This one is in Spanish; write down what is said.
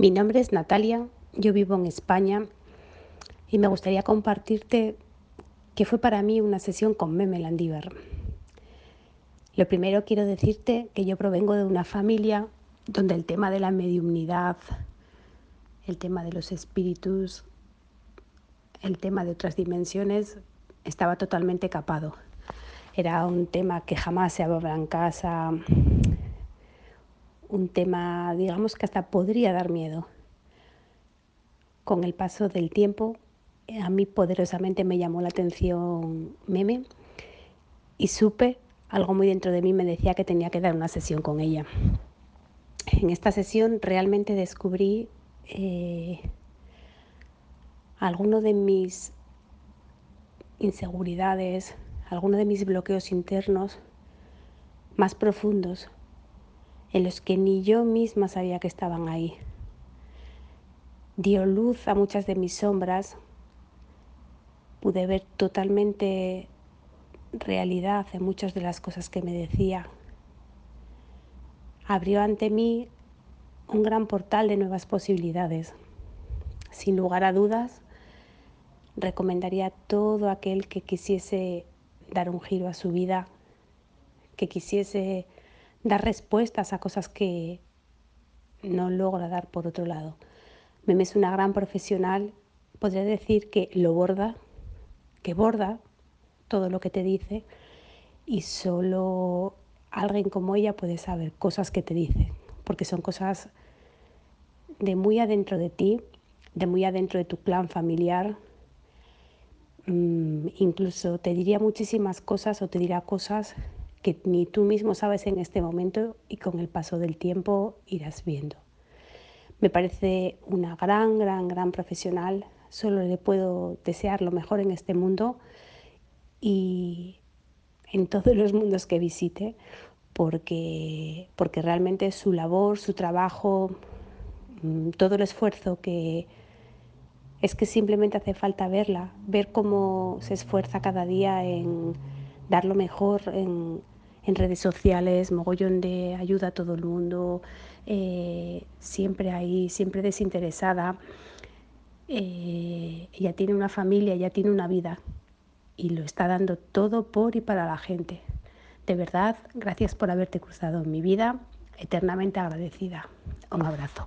Mi nombre es Natalia, yo vivo en España y me gustaría compartirte que fue para mí una sesión con Meme Landívar. Lo primero quiero decirte que yo provengo de una familia donde el tema de la mediumnidad, el tema de los espíritus, el tema de otras dimensiones estaba totalmente capado. Era un tema que jamás se hablaba en casa, un tema, digamos que hasta podría dar miedo. Con el paso del tiempo, a mí poderosamente me llamó la atención Meme y supe, algo muy dentro de mí me decía que tenía que dar una sesión con ella. En esta sesión realmente descubrí eh, algunos de mis inseguridades, algunos de mis bloqueos internos más profundos en los que ni yo misma sabía que estaban ahí. Dio luz a muchas de mis sombras, pude ver totalmente realidad en muchas de las cosas que me decía. Abrió ante mí un gran portal de nuevas posibilidades. Sin lugar a dudas, recomendaría a todo aquel que quisiese dar un giro a su vida, que quisiese dar respuestas a cosas que no logra dar por otro lado. Meme es una gran profesional, podría decir que lo borda, que borda todo lo que te dice y solo alguien como ella puede saber cosas que te dice, porque son cosas de muy adentro de ti, de muy adentro de tu clan familiar. Mm, incluso te diría muchísimas cosas o te dirá cosas que ni tú mismo sabes en este momento y con el paso del tiempo irás viendo. Me parece una gran, gran, gran profesional. Solo le puedo desear lo mejor en este mundo y en todos los mundos que visite, porque, porque realmente su labor, su trabajo, mm, todo el esfuerzo que es que simplemente hace falta verla, ver cómo se esfuerza cada día en dar lo mejor en, redes sociales, mogollón de ayuda a todo el mundo, eh, siempre ahí, siempre desinteresada. Eh, ella tiene una familia, ella tiene una vida y lo está dando todo por y para la gente. De verdad, gracias por haberte cruzado en mi vida, eternamente agradecida. Un abrazo.